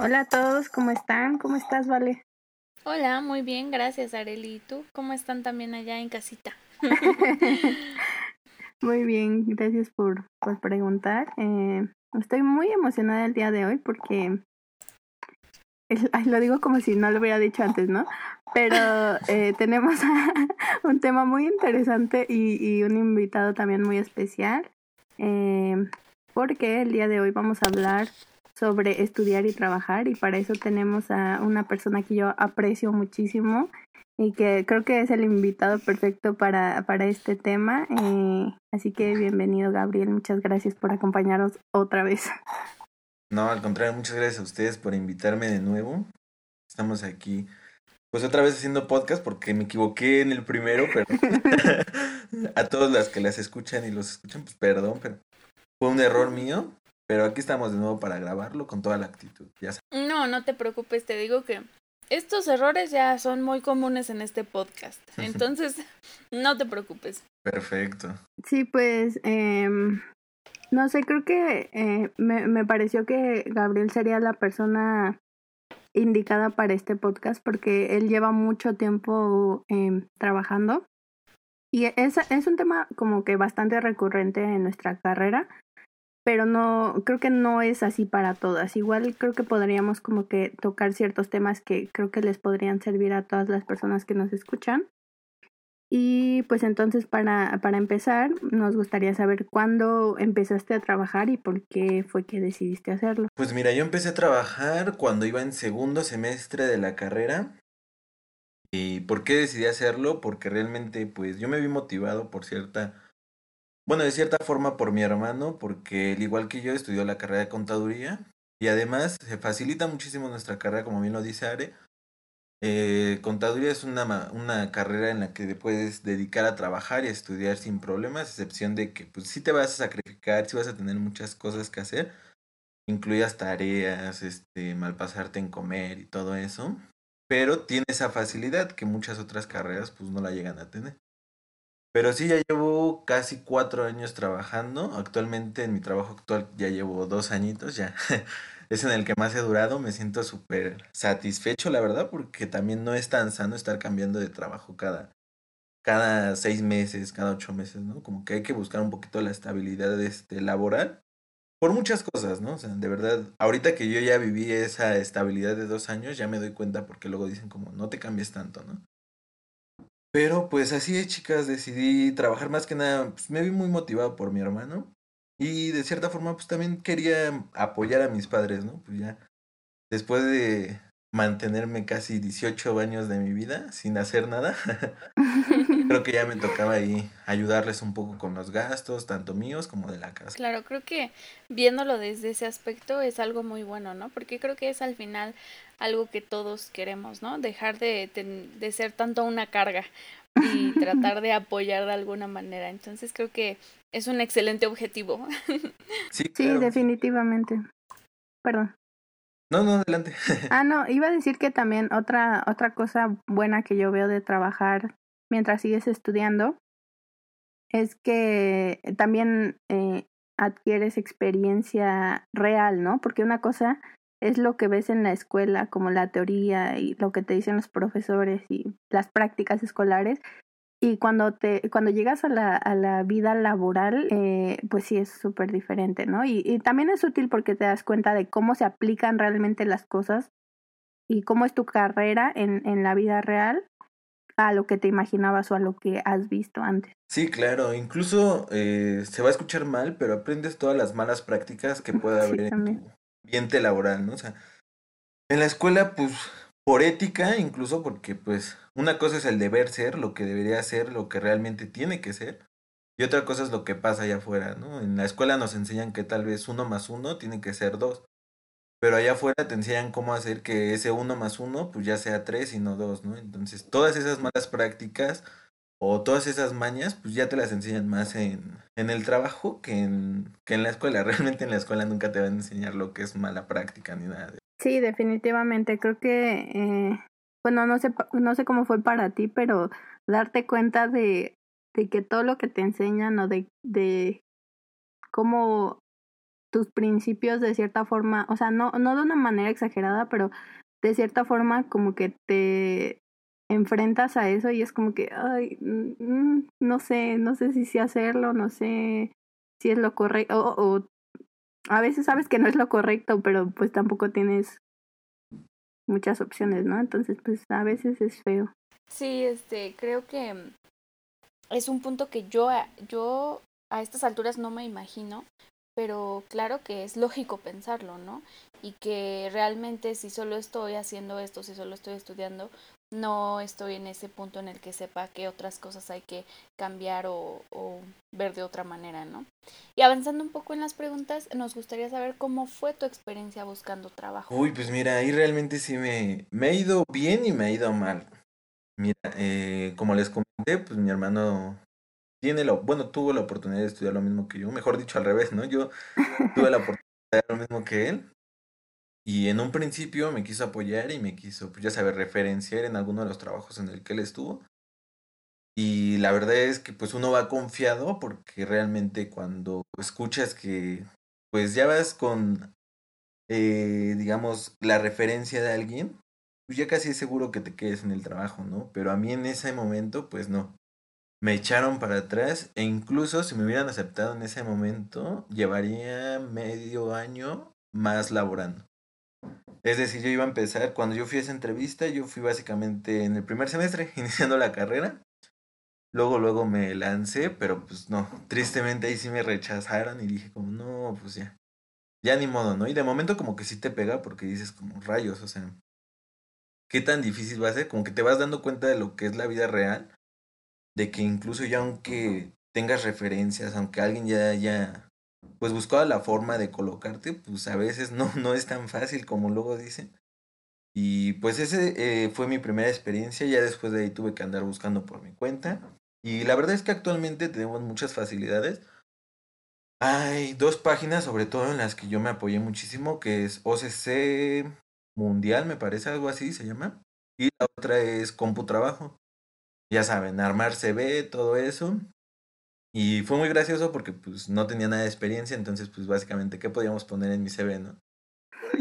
Hola a todos, ¿cómo están? ¿Cómo estás, Vale? Hola, muy bien, gracias, Areli. ¿Y tú? ¿Cómo están también allá en casita? muy bien, gracias por, por preguntar. Eh, estoy muy emocionada el día de hoy porque lo digo como si no lo hubiera dicho antes, ¿no? Pero eh, tenemos un tema muy interesante y, y, un invitado también muy especial, eh, porque el día de hoy vamos a hablar sobre estudiar y trabajar y para eso tenemos a una persona que yo aprecio muchísimo y que creo que es el invitado perfecto para, para este tema. Eh, así que bienvenido Gabriel, muchas gracias por acompañarnos otra vez. No, al contrario, muchas gracias a ustedes por invitarme de nuevo. Estamos aquí, pues otra vez haciendo podcast porque me equivoqué en el primero, pero a todos las que las escuchan y los escuchan, pues perdón, pero fue un error mío. Pero aquí estamos de nuevo para grabarlo con toda la actitud. Ya No, no te preocupes, te digo que estos errores ya son muy comunes en este podcast. Entonces, no te preocupes. Perfecto. Sí, pues, eh, no sé, creo que eh, me, me pareció que Gabriel sería la persona indicada para este podcast porque él lleva mucho tiempo eh, trabajando y es, es un tema como que bastante recurrente en nuestra carrera pero no, creo que no es así para todas. Igual creo que podríamos como que tocar ciertos temas que creo que les podrían servir a todas las personas que nos escuchan. Y pues entonces para, para empezar, nos gustaría saber cuándo empezaste a trabajar y por qué fue que decidiste hacerlo. Pues mira, yo empecé a trabajar cuando iba en segundo semestre de la carrera. ¿Y por qué decidí hacerlo? Porque realmente pues yo me vi motivado por cierta bueno, de cierta forma por mi hermano, porque él igual que yo estudió la carrera de contaduría y además se facilita muchísimo nuestra carrera, como bien lo dice Are. Eh, contaduría es una, una carrera en la que te puedes dedicar a trabajar y a estudiar sin problemas, excepción de que pues sí te vas a sacrificar, sí vas a tener muchas cosas que hacer, incluidas tareas, este, malpasarte en comer y todo eso, pero tiene esa facilidad que muchas otras carreras pues no la llegan a tener. Pero sí, ya llevo casi cuatro años trabajando. Actualmente en mi trabajo actual ya llevo dos añitos, ya es en el que más he durado. Me siento súper satisfecho, la verdad, porque también no es tan sano estar cambiando de trabajo cada, cada seis meses, cada ocho meses, ¿no? Como que hay que buscar un poquito la estabilidad este, laboral por muchas cosas, ¿no? O sea, de verdad, ahorita que yo ya viví esa estabilidad de dos años, ya me doy cuenta porque luego dicen como, no te cambies tanto, ¿no? Pero pues así es, chicas, decidí trabajar más que nada, pues me vi muy motivado por mi hermano y de cierta forma pues también quería apoyar a mis padres, ¿no? Pues ya después de mantenerme casi 18 años de mi vida sin hacer nada, creo que ya me tocaba ahí ayudarles un poco con los gastos, tanto míos como de la casa. Claro, creo que viéndolo desde ese aspecto es algo muy bueno, ¿no? Porque creo que es al final algo que todos queremos, ¿no? Dejar de, de ser tanto una carga y tratar de apoyar de alguna manera. Entonces creo que es un excelente objetivo. Sí, sí definitivamente. Perdón. No, no, adelante. ah, no, iba a decir que también otra, otra cosa buena que yo veo de trabajar mientras sigues estudiando es que también eh, adquieres experiencia real, ¿no? Porque una cosa es lo que ves en la escuela, como la teoría y lo que te dicen los profesores y las prácticas escolares, y cuando te, cuando llegas a la, a la vida laboral, eh, pues sí es súper diferente, ¿no? Y, y también es útil porque te das cuenta de cómo se aplican realmente las cosas y cómo es tu carrera en, en la vida real a lo que te imaginabas o a lo que has visto antes. Sí, claro, incluso eh, se va a escuchar mal, pero aprendes todas las malas prácticas que pueda haber en tu ambiente laboral, ¿no? O sea, en la escuela, pues por ética, incluso porque pues una cosa es el deber ser, lo que debería ser, lo que realmente tiene que ser, y otra cosa es lo que pasa allá afuera, ¿no? En la escuela nos enseñan que tal vez uno más uno tiene que ser dos, pero allá afuera te enseñan cómo hacer que ese uno más uno pues ya sea tres y no dos, ¿no? Entonces todas esas malas prácticas o todas esas mañas pues ya te las enseñan más en, en el trabajo que en, que en la escuela. Realmente en la escuela nunca te van a enseñar lo que es mala práctica ni nada de Sí, definitivamente. Creo que, eh, bueno, no sé, no sé cómo fue para ti, pero darte cuenta de, de que todo lo que te enseñan o de, de cómo tus principios de cierta forma, o sea, no, no de una manera exagerada, pero de cierta forma como que te enfrentas a eso y es como que, ay, no sé, no sé si sí hacerlo, no sé si es lo correcto, o, o a veces sabes que no es lo correcto, pero pues tampoco tienes muchas opciones, ¿no? Entonces, pues a veces es feo. Sí, este, creo que es un punto que yo, yo a estas alturas no me imagino, pero claro que es lógico pensarlo, ¿no? Y que realmente si solo estoy haciendo esto, si solo estoy estudiando, no estoy en ese punto en el que sepa que otras cosas hay que cambiar o, ver de otra manera, ¿no? Y avanzando un poco en las preguntas, nos gustaría saber cómo fue tu experiencia buscando trabajo. Uy, pues mira, ahí realmente sí me, me ha ido bien y me ha ido mal. Mira, eh, como les comenté, pues mi hermano tiene lo, bueno, tuvo la oportunidad de estudiar lo mismo que yo, mejor dicho al revés, ¿no? Yo tuve la oportunidad de estudiar lo mismo que él. Y en un principio me quiso apoyar y me quiso, pues ya saber, referenciar en alguno de los trabajos en el que él estuvo. Y la verdad es que pues uno va confiado porque realmente cuando escuchas que pues ya vas con, eh, digamos, la referencia de alguien, pues ya casi es seguro que te quedes en el trabajo, ¿no? Pero a mí en ese momento pues no me echaron para atrás e incluso si me hubieran aceptado en ese momento, llevaría medio año más laborando. Es decir, yo iba a empezar, cuando yo fui a esa entrevista, yo fui básicamente en el primer semestre, iniciando la carrera. Luego, luego me lancé, pero pues no, tristemente ahí sí me rechazaron y dije como, no, pues ya, ya ni modo, ¿no? Y de momento como que sí te pega porque dices como rayos, o sea, ¿qué tan difícil va a ser? Como que te vas dando cuenta de lo que es la vida real de que incluso ya aunque tengas referencias, aunque alguien ya haya pues buscado la forma de colocarte, pues a veces no, no es tan fácil como luego dicen. Y pues ese eh, fue mi primera experiencia, ya después de ahí tuve que andar buscando por mi cuenta. Y la verdad es que actualmente tenemos muchas facilidades. Hay dos páginas, sobre todo en las que yo me apoyé muchísimo, que es OCC Mundial, me parece algo así se llama. Y la otra es CompuTrabajo ya saben, armar CV, todo eso. Y fue muy gracioso porque pues no tenía nada de experiencia, entonces pues básicamente, ¿qué podíamos poner en mi CV, no?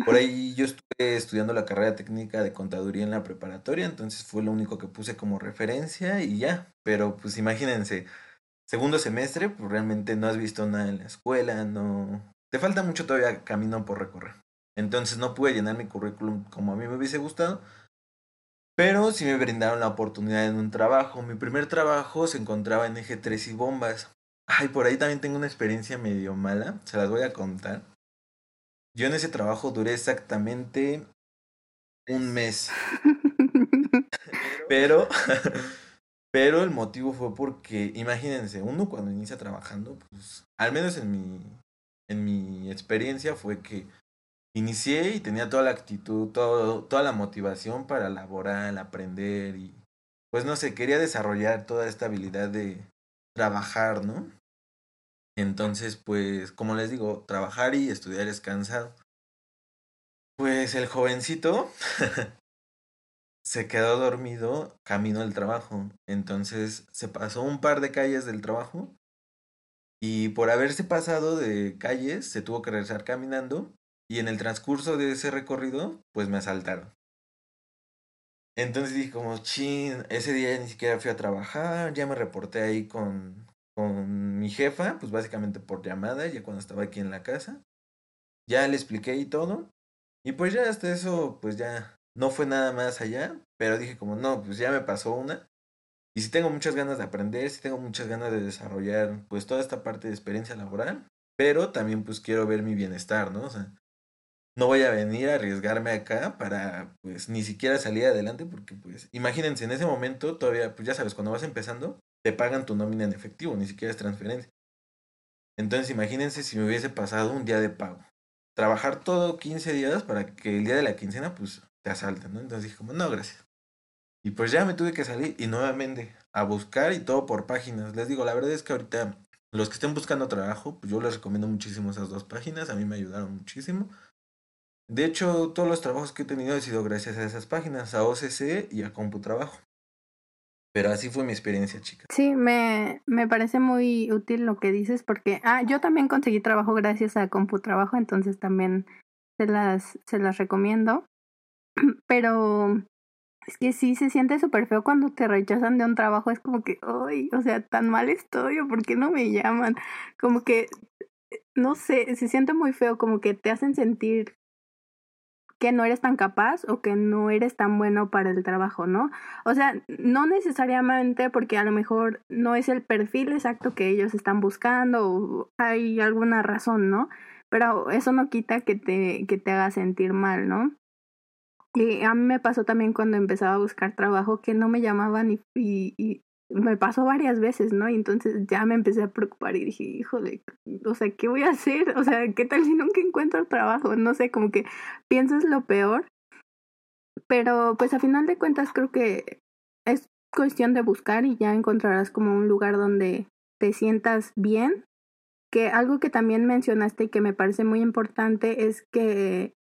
Por ahí yo estuve estudiando la carrera técnica de contaduría en la preparatoria, entonces fue lo único que puse como referencia y ya. Pero pues imagínense, segundo semestre, pues realmente no has visto nada en la escuela, no... Te falta mucho todavía camino por recorrer. Entonces no pude llenar mi currículum como a mí me hubiese gustado, pero sí me brindaron la oportunidad en un trabajo. Mi primer trabajo se encontraba en Eje 3 y Bombas. Ay, por ahí también tengo una experiencia medio mala, se las voy a contar. Yo en ese trabajo duré exactamente un mes. pero, pero el motivo fue porque, imagínense, uno cuando inicia trabajando, pues, al menos en mi, en mi experiencia fue que inicié y tenía toda la actitud, toda la motivación para laborar, aprender y pues no sé, quería desarrollar toda esta habilidad de trabajar, ¿no? Entonces, pues, como les digo, trabajar y estudiar es cansado. Pues el jovencito se quedó dormido camino al trabajo. Entonces se pasó un par de calles del trabajo y por haberse pasado de calles se tuvo que regresar caminando y en el transcurso de ese recorrido, pues me asaltaron. Entonces dije como, chin, ese día ni siquiera fui a trabajar, ya me reporté ahí con, con mi jefa, pues básicamente por llamada, ya cuando estaba aquí en la casa. Ya le expliqué y todo. Y pues ya hasta eso, pues ya no fue nada más allá, pero dije como, no, pues ya me pasó una. Y si tengo muchas ganas de aprender, si tengo muchas ganas de desarrollar pues toda esta parte de experiencia laboral, pero también pues quiero ver mi bienestar, ¿no? O sea, no voy a venir a arriesgarme acá para pues ni siquiera salir adelante porque pues imagínense en ese momento todavía pues ya sabes cuando vas empezando te pagan tu nómina en efectivo ni siquiera es transferencia entonces imagínense si me hubiese pasado un día de pago trabajar todo 15 días para que el día de la quincena pues te asalten, ¿no? Entonces dije como, no, gracias. Y pues ya me tuve que salir y nuevamente a buscar y todo por páginas. Les digo, la verdad es que ahorita los que estén buscando trabajo, pues yo les recomiendo muchísimo esas dos páginas, a mí me ayudaron muchísimo. De hecho, todos los trabajos que he tenido han sido gracias a esas páginas, a OCC y a CompuTrabajo. Pero así fue mi experiencia, chica. Sí, me, me parece muy útil lo que dices porque, ah, yo también conseguí trabajo gracias a CompuTrabajo, entonces también se las, se las recomiendo. Pero es que sí se siente súper feo cuando te rechazan de un trabajo, es como que, ay, o sea, tan mal estoy, por qué no me llaman, como que, no sé, se siente muy feo, como que te hacen sentir que no eres tan capaz o que no eres tan bueno para el trabajo, ¿no? O sea, no necesariamente porque a lo mejor no es el perfil exacto que ellos están buscando o hay alguna razón, ¿no? Pero eso no quita que te, que te haga sentir mal, ¿no? Y a mí me pasó también cuando empezaba a buscar trabajo que no me llamaban y, y, me pasó varias veces, ¿no? Y entonces ya me empecé a preocupar y dije, híjole, o sea, ¿qué voy a hacer? O sea, ¿qué tal si nunca encuentro trabajo? No sé, como que piensas lo peor. Pero pues a final de cuentas creo que es cuestión de buscar y ya encontrarás como un lugar donde te sientas bien. Que algo que también mencionaste y que me parece muy importante es que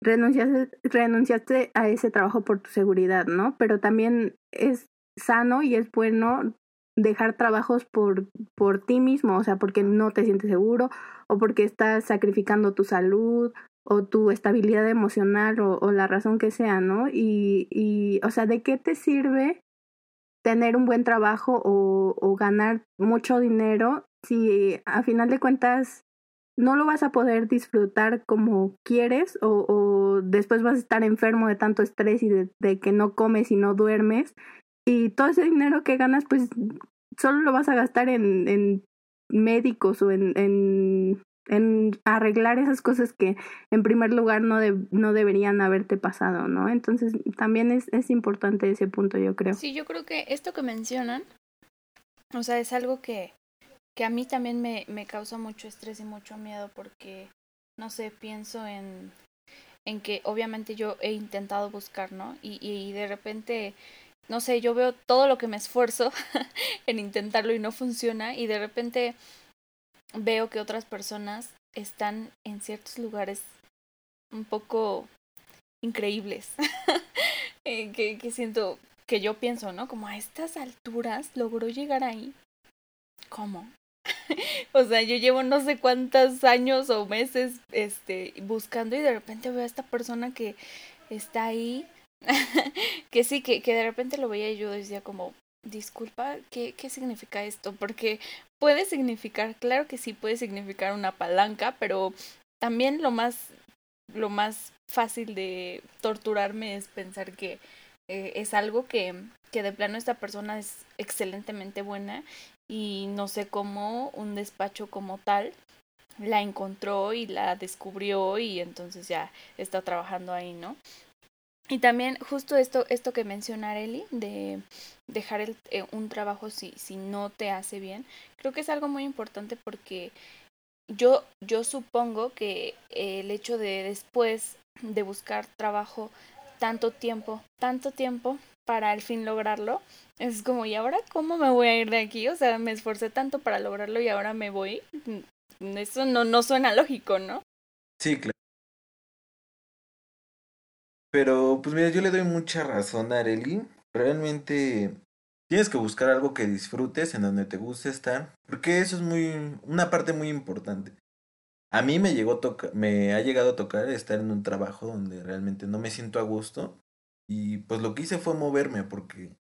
renunciaste, renunciaste a ese trabajo por tu seguridad, ¿no? Pero también es sano y es bueno dejar trabajos por, por ti mismo, o sea, porque no te sientes seguro o porque estás sacrificando tu salud o tu estabilidad emocional o, o la razón que sea, ¿no? Y, y, o sea, ¿de qué te sirve tener un buen trabajo o, ganar mucho dinero si a final de cuentas no lo vas a poder disfrutar como quieres o, o después vas a estar enfermo de tanto estrés y de, que no comes y no duermes y todo ese dinero que ganas, pues solo lo vas a gastar en, en médicos o en, en, en arreglar esas cosas que en primer lugar no, de, no deberían haberte pasado, ¿no? Entonces también es, es importante ese punto, yo creo. Sí, yo creo que esto que mencionan, o sea, es algo que, que a mí también me, me causa mucho estrés y mucho miedo porque, no sé, pienso en, en que obviamente yo he intentado buscar, ¿no? Y, y de repente no sé, yo veo todo lo que me esfuerzo en intentarlo y no funciona y de repente veo que otras personas están en ciertos lugares un poco increíbles eh, que, que siento que yo pienso, ¿no? Como a estas alturas logró llegar ahí. ¿Cómo? o sea, yo llevo no sé cuántos años o meses este buscando y de repente veo a esta persona que está ahí que sí, que, que de repente lo veía y yo decía como, disculpa, ¿qué, ¿qué significa esto? Porque puede significar, claro que sí puede significar una palanca, pero también lo más, lo más fácil de torturarme es pensar que eh, es algo que, que de plano esta persona es excelentemente buena y no sé cómo un despacho como tal la encontró y la descubrió y entonces ya está trabajando ahí, ¿no? Y también justo esto, esto que menciona Areli, de dejar el, eh, un trabajo si, si no te hace bien, creo que es algo muy importante porque yo, yo supongo que el hecho de después de buscar trabajo tanto tiempo, tanto tiempo para al fin lograrlo, es como, ¿y ahora cómo me voy a ir de aquí? O sea, me esforcé tanto para lograrlo y ahora me voy. Eso no, no suena lógico, ¿no? Sí, claro. Pero, pues mira, yo le doy mucha razón a Areli. Realmente tienes que buscar algo que disfrutes, en donde te guste estar, porque eso es muy, una parte muy importante. A mí me llegó toca, me ha llegado a tocar estar en un trabajo donde realmente no me siento a gusto y pues lo que hice fue moverme porque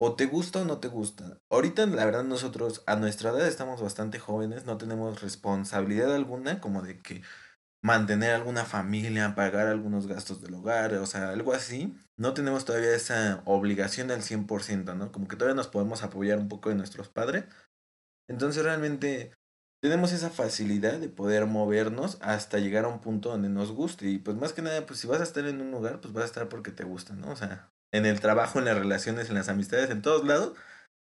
o te gusta o no te gusta. Ahorita la verdad nosotros a nuestra edad estamos bastante jóvenes, no tenemos responsabilidad alguna como de que mantener alguna familia, pagar algunos gastos del hogar, o sea, algo así, no tenemos todavía esa obligación al 100%, ¿no? Como que todavía nos podemos apoyar un poco de nuestros padres. Entonces realmente tenemos esa facilidad de poder movernos hasta llegar a un punto donde nos guste. Y pues más que nada, pues si vas a estar en un lugar, pues vas a estar porque te gusta, ¿no? O sea, en el trabajo, en las relaciones, en las amistades, en todos lados,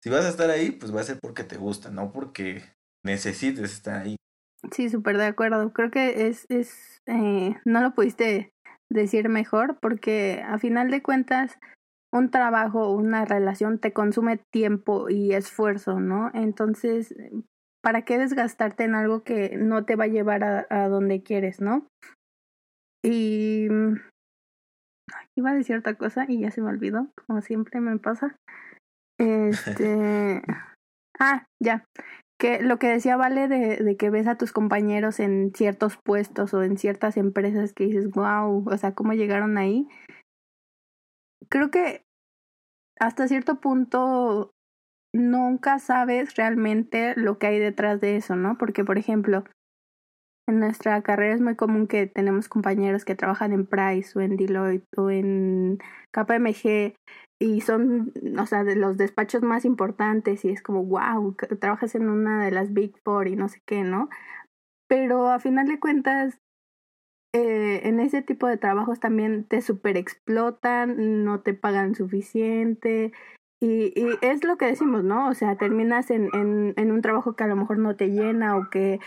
si vas a estar ahí, pues va a ser porque te gusta, no porque necesites estar ahí. Sí, súper de acuerdo. Creo que es, es eh, no lo pudiste decir mejor porque a final de cuentas un trabajo, una relación te consume tiempo y esfuerzo, ¿no? Entonces, ¿para qué desgastarte en algo que no te va a llevar a, a donde quieres, ¿no? Y iba a decir otra cosa y ya se me olvidó, como siempre me pasa. Este, ah, ya, que lo que decía Vale de, que ves a tus compañeros en ciertos puestos o en ciertas empresas que dices, wow, o sea, ¿cómo llegaron ahí? Creo que hasta cierto punto nunca sabes realmente lo que hay detrás de eso, ¿no? Porque, por ejemplo, en nuestra carrera es muy común que tenemos compañeros que trabajan en Price o en Deloitte o en KPMG y son, o sea, de los despachos más importantes y es como, wow, trabajas en una de las Big Four y no sé qué, ¿no? Pero a final de cuentas, eh, en ese tipo de trabajos también te super explotan, no te pagan suficiente. Y, y es lo que decimos, ¿no? O sea, terminas en, en, un trabajo que a lo mejor no te llena o que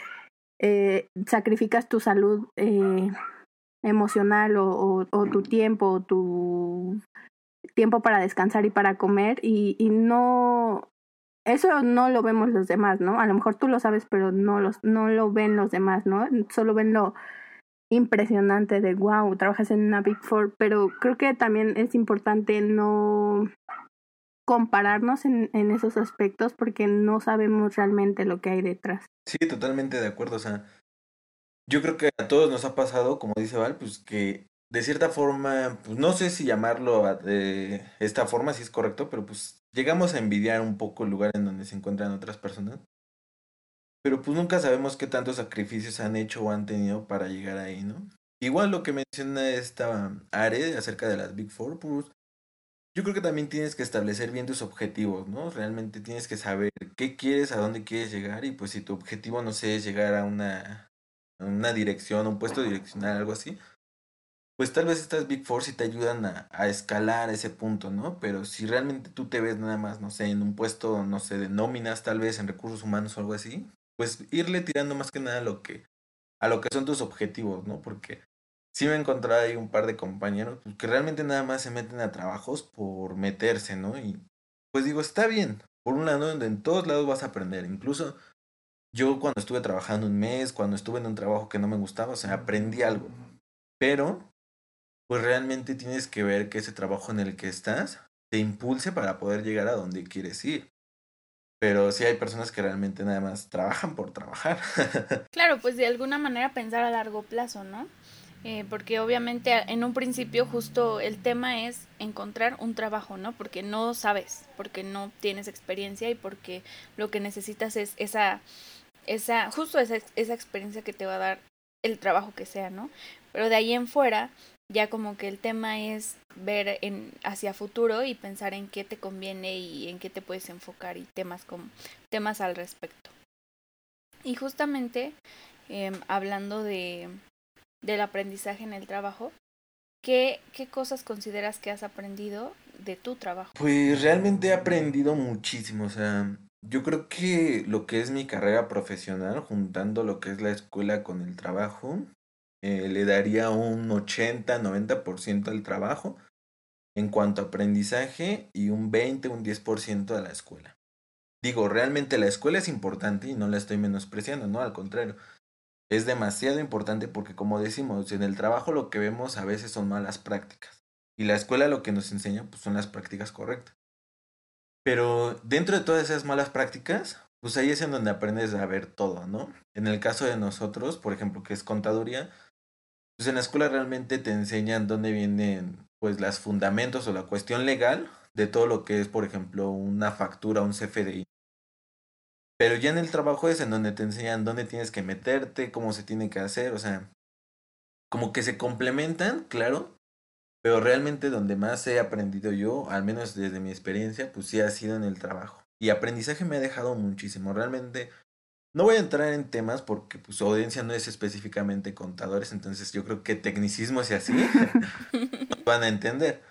eh, sacrificas tu salud eh, emocional o, o, tu tiempo, o tu tiempo para descansar y para comer y, y no eso no lo vemos los demás, ¿no? A lo mejor tú lo sabes, pero no los no lo ven los demás, ¿no? Solo ven lo impresionante de wow, trabajas en una Big Four, pero creo que también es importante no compararnos en, en esos aspectos porque no sabemos realmente lo que hay detrás. Sí, totalmente de acuerdo, o sea, yo creo que a todos nos ha pasado, como dice Val, pues que de cierta forma, pues no sé si llamarlo de esta forma, si es correcto, pero pues llegamos a envidiar un poco el lugar en donde se encuentran otras personas. Pero pues nunca sabemos qué tantos sacrificios han hecho o han tenido para llegar ahí, ¿no? Igual lo que menciona esta Are acerca de las Big Four, pues yo creo que también tienes que establecer bien tus objetivos, ¿no? Realmente tienes que saber qué quieres, a dónde quieres llegar y pues si tu objetivo, no sé, es llegar a una, a una dirección, un puesto direccional, algo así, pues tal vez estas Big Four sí te ayudan a, a, escalar ese punto, ¿no? Pero si realmente tú te ves nada más, no sé, en un puesto, no sé, de nóminas, tal vez en recursos humanos o algo así, pues irle tirando más que nada a lo que, a lo que son tus objetivos, ¿no? Porque sí me he encontrado ahí un par de compañeros pues, que realmente nada más se meten a trabajos por meterse, ¿no? Y pues digo, está bien, por un lado, en todos lados vas a aprender, incluso yo cuando estuve trabajando un mes, cuando estuve en un trabajo que no me gustaba, o sea, aprendí algo, pero pues realmente tienes que ver que ese trabajo en el que estás te impulse para poder llegar a donde quieres ir. Pero sí hay personas que realmente nada más trabajan por trabajar. claro, pues de alguna manera pensar a largo plazo, ¿no? Eh, porque obviamente en un principio justo el tema es encontrar un trabajo, ¿no? Porque no sabes, porque no tienes experiencia y porque lo que necesitas es esa, esa, justo esa, esa experiencia que te va a dar el trabajo que sea, ¿no? Pero de ahí en fuera, ya como que el tema es ver en hacia futuro y pensar en qué te conviene y en qué te puedes enfocar y temas como temas al respecto. Y justamente eh, hablando de del aprendizaje en el trabajo ¿qué, qué cosas consideras que has aprendido de tu trabajo pues realmente he aprendido muchísimo o sea yo creo que lo que es mi carrera profesional juntando lo que es la escuela con el trabajo eh, le daría un 80-90% al trabajo en cuanto a aprendizaje y un 20, un 10% a la escuela. Digo, realmente la escuela es importante y no la estoy menospreciando, no, al contrario. Es demasiado importante porque como decimos, en el trabajo lo que vemos a veces son malas prácticas y la escuela lo que nos enseña pues son las prácticas correctas. Pero dentro de todas esas malas prácticas, pues ahí es en donde aprendes a ver todo, ¿no? En el caso de nosotros, por ejemplo, que es contaduría, pues en la escuela realmente te enseñan dónde vienen pues las fundamentos o la cuestión legal de todo lo que es, por ejemplo, una factura, un CFDI. Pero ya en el trabajo es en donde te enseñan dónde tienes que meterte, cómo se tiene que hacer, o sea, como que se complementan, claro, pero realmente donde más he aprendido yo, al menos desde mi experiencia, pues sí ha sido en el trabajo. Y aprendizaje me ha dejado muchísimo, realmente no voy a entrar en temas porque pues, su audiencia no es específicamente contadores, entonces yo creo que tecnicismos y así van a entender.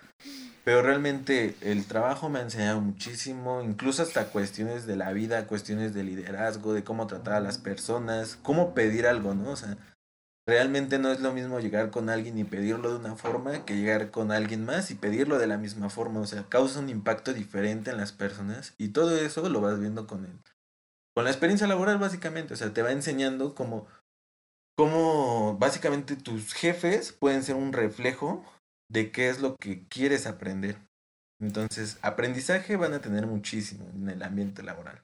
Pero realmente el trabajo me ha enseñado muchísimo, incluso hasta cuestiones de la vida, cuestiones de liderazgo, de cómo tratar a las personas, cómo pedir algo, ¿no? O sea, realmente no es lo mismo llegar con alguien y pedirlo de una forma que llegar con alguien más y pedirlo de la misma forma. O sea, causa un impacto diferente en las personas y todo eso lo vas viendo con él. Con la experiencia laboral, básicamente. O sea, te va enseñando cómo, cómo básicamente tus jefes pueden ser un reflejo de qué es lo que quieres aprender. Entonces, aprendizaje van a tener muchísimo en el ambiente laboral.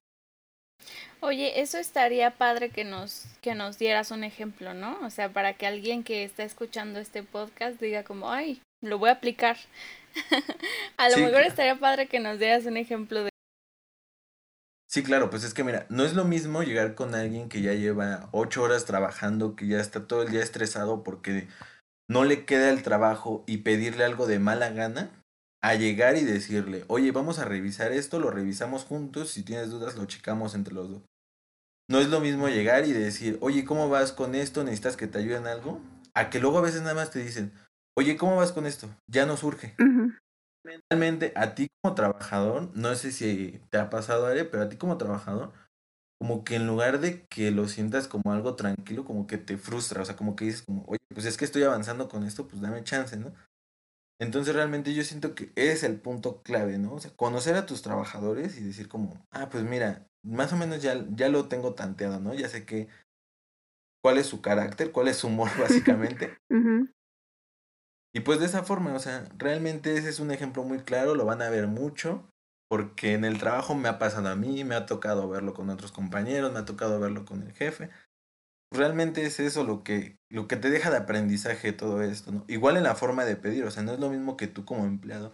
Oye, eso estaría padre que nos, que nos dieras un ejemplo, ¿no? O sea, para que alguien que está escuchando este podcast diga como, ay, lo voy a aplicar. a lo mejor estaría padre que nos dieras un ejemplo de... Sí, claro, pues es que mira, no es lo mismo llegar con alguien que ya lleva ocho horas trabajando, que ya está todo el día estresado porque no le queda el trabajo y pedirle algo de mala gana a llegar y decirle, oye, vamos a revisar esto, lo revisamos juntos, si tienes dudas lo checamos entre los dos. No es lo mismo llegar y decir, oye, ¿cómo vas con esto? ¿Necesitas que te ayuden algo? A que luego a veces nada más te dicen, oye, ¿cómo vas con esto? Ya no surge. Realmente a ti como trabajador, no sé si te ha pasado, Are, pero a ti como trabajador, como que en lugar de que lo sientas como algo tranquilo, como que te frustra, o sea, como que dices como, oye, pues es que estoy avanzando con esto, pues dame chance, ¿no? Entonces realmente yo siento que es el punto clave, ¿no? O sea, conocer a tus trabajadores y decir como, ah, pues mira, más o menos ya, ya lo tengo tanteado, ¿no? Ya sé que cuál es su carácter, cuál es su humor básicamente. Y pues de esa forma, o sea, realmente ese es un ejemplo muy claro, lo van a ver mucho porque en el trabajo me ha pasado a mí, me ha tocado verlo con otros compañeros, me ha tocado verlo con el jefe. Realmente es eso lo que, lo que te deja de aprendizaje todo esto, ¿no? Igual en la forma de pedir, o sea, no es lo mismo que tú como empleado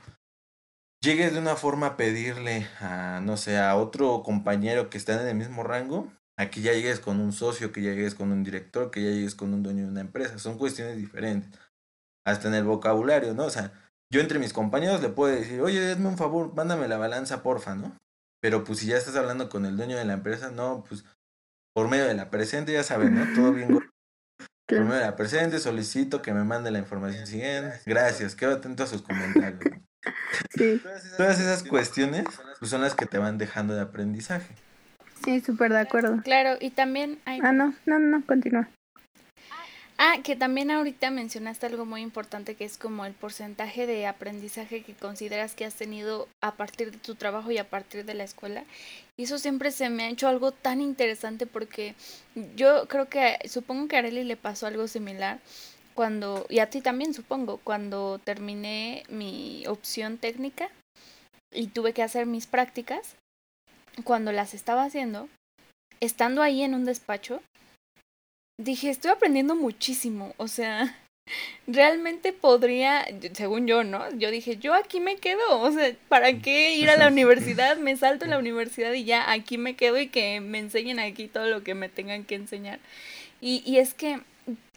llegues de una forma a pedirle a, no sé, a otro compañero que está en el mismo rango, aquí ya llegues con un socio, que ya llegues con un director, que ya llegues con un dueño de una empresa, son cuestiones diferentes. Hasta en el vocabulario, ¿no? O sea, yo entre mis compañeros le puedo decir, oye, hazme un favor, mándame la balanza, porfa, ¿no? Pero pues si ya estás hablando con el dueño de la empresa, no, pues por medio de la presente, ya saben, ¿no? Todo bien. Por medio de la presente solicito que me mande la información siguiente. Gracias, quedo atento a sus comentarios. Sí. Todas esas cuestiones pues, son las que te van dejando de aprendizaje. Sí, súper de acuerdo. Claro, y también... Hay... Ah, no, no, no, continúa. Ah, que también ahorita mencionaste algo muy importante que es como el porcentaje de aprendizaje que consideras que has tenido a partir de tu trabajo y a partir de la escuela. Y eso siempre se me ha hecho algo tan interesante porque yo creo que, supongo que a Areli le pasó algo similar cuando, y a ti también supongo, cuando terminé mi opción técnica y tuve que hacer mis prácticas, cuando las estaba haciendo, estando ahí en un despacho, dije, estoy aprendiendo muchísimo, o sea, realmente podría, según yo, ¿no? Yo dije, yo aquí me quedo, o sea, ¿para qué ir a la universidad? Me salto a la universidad y ya aquí me quedo y que me enseñen aquí todo lo que me tengan que enseñar. Y, y es que